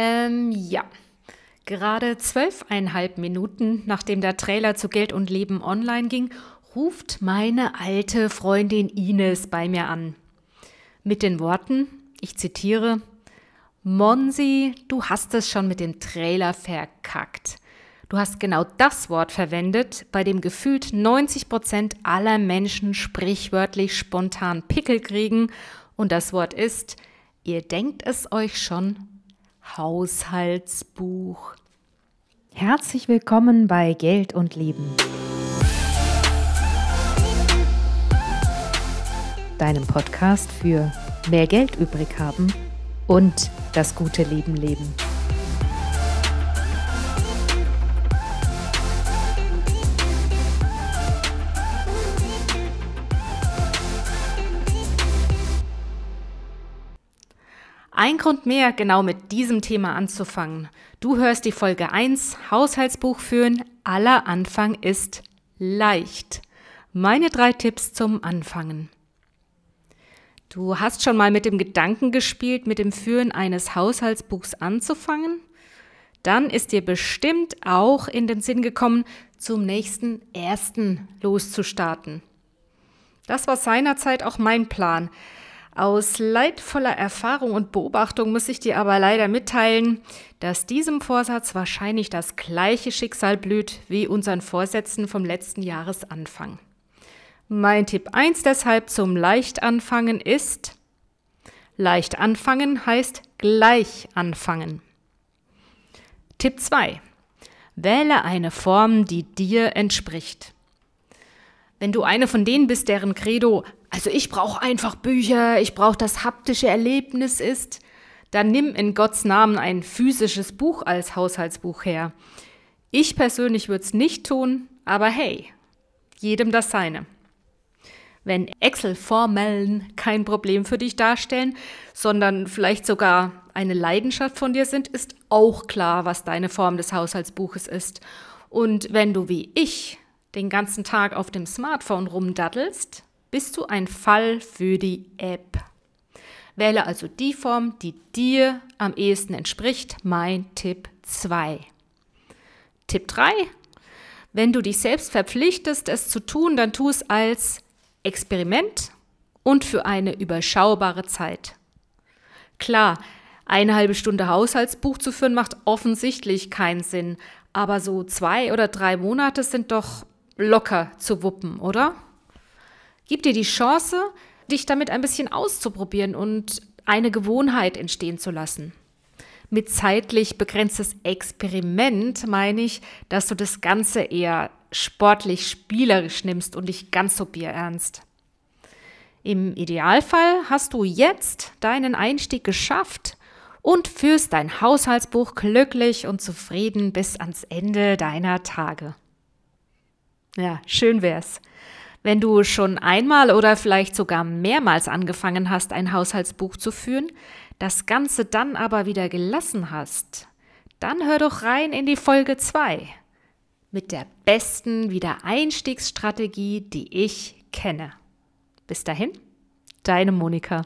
Ähm, ja. Gerade zwölfeinhalb Minuten, nachdem der Trailer zu Geld und Leben online ging, ruft meine alte Freundin Ines bei mir an. Mit den Worten, ich zitiere, Monsi, du hast es schon mit dem Trailer verkackt. Du hast genau das Wort verwendet, bei dem gefühlt 90 Prozent aller Menschen sprichwörtlich spontan Pickel kriegen. Und das Wort ist, ihr denkt es euch schon, Haushaltsbuch. Herzlich willkommen bei Geld und Leben. Deinem Podcast für mehr Geld übrig haben und das gute Leben leben. Ein Grund mehr, genau mit diesem Thema anzufangen. Du hörst die Folge 1, Haushaltsbuch führen. Aller Anfang ist leicht. Meine drei Tipps zum Anfangen. Du hast schon mal mit dem Gedanken gespielt, mit dem Führen eines Haushaltsbuchs anzufangen? Dann ist dir bestimmt auch in den Sinn gekommen, zum nächsten ersten loszustarten. Das war seinerzeit auch mein Plan. Aus leidvoller Erfahrung und Beobachtung muss ich dir aber leider mitteilen, dass diesem Vorsatz wahrscheinlich das gleiche Schicksal blüht wie unseren Vorsätzen vom letzten Jahresanfang. Mein Tipp 1 deshalb zum Leichtanfangen ist, leicht anfangen heißt gleich anfangen. Tipp 2. Wähle eine Form, die dir entspricht. Wenn du eine von denen bist, deren Credo also ich brauche einfach Bücher, ich brauche das haptische Erlebnis ist, dann nimm in Gottes Namen ein physisches Buch als Haushaltsbuch her. Ich persönlich würde es nicht tun, aber hey, jedem das seine. Wenn Excel-Formellen kein Problem für dich darstellen, sondern vielleicht sogar eine Leidenschaft von dir sind, ist auch klar, was deine Form des Haushaltsbuches ist. Und wenn du wie ich den ganzen Tag auf dem Smartphone rumdattelst, bist du ein Fall für die App. Wähle also die Form, die dir am ehesten entspricht. Mein Tipp 2. Tipp 3. Wenn du dich selbst verpflichtest, es zu tun, dann tu es als Experiment und für eine überschaubare Zeit. Klar, eine halbe Stunde Haushaltsbuch zu führen macht offensichtlich keinen Sinn, aber so zwei oder drei Monate sind doch locker zu wuppen, oder? Gib dir die Chance, dich damit ein bisschen auszuprobieren und eine Gewohnheit entstehen zu lassen. Mit zeitlich begrenztes Experiment meine ich, dass du das Ganze eher sportlich spielerisch nimmst und nicht ganz so bierernst. Im Idealfall hast du jetzt deinen Einstieg geschafft und führst dein Haushaltsbuch glücklich und zufrieden bis ans Ende deiner Tage. Ja, schön wär's. Wenn du schon einmal oder vielleicht sogar mehrmals angefangen hast, ein Haushaltsbuch zu führen, das Ganze dann aber wieder gelassen hast, dann hör doch rein in die Folge 2 mit der besten Wiedereinstiegsstrategie, die ich kenne. Bis dahin, deine Monika.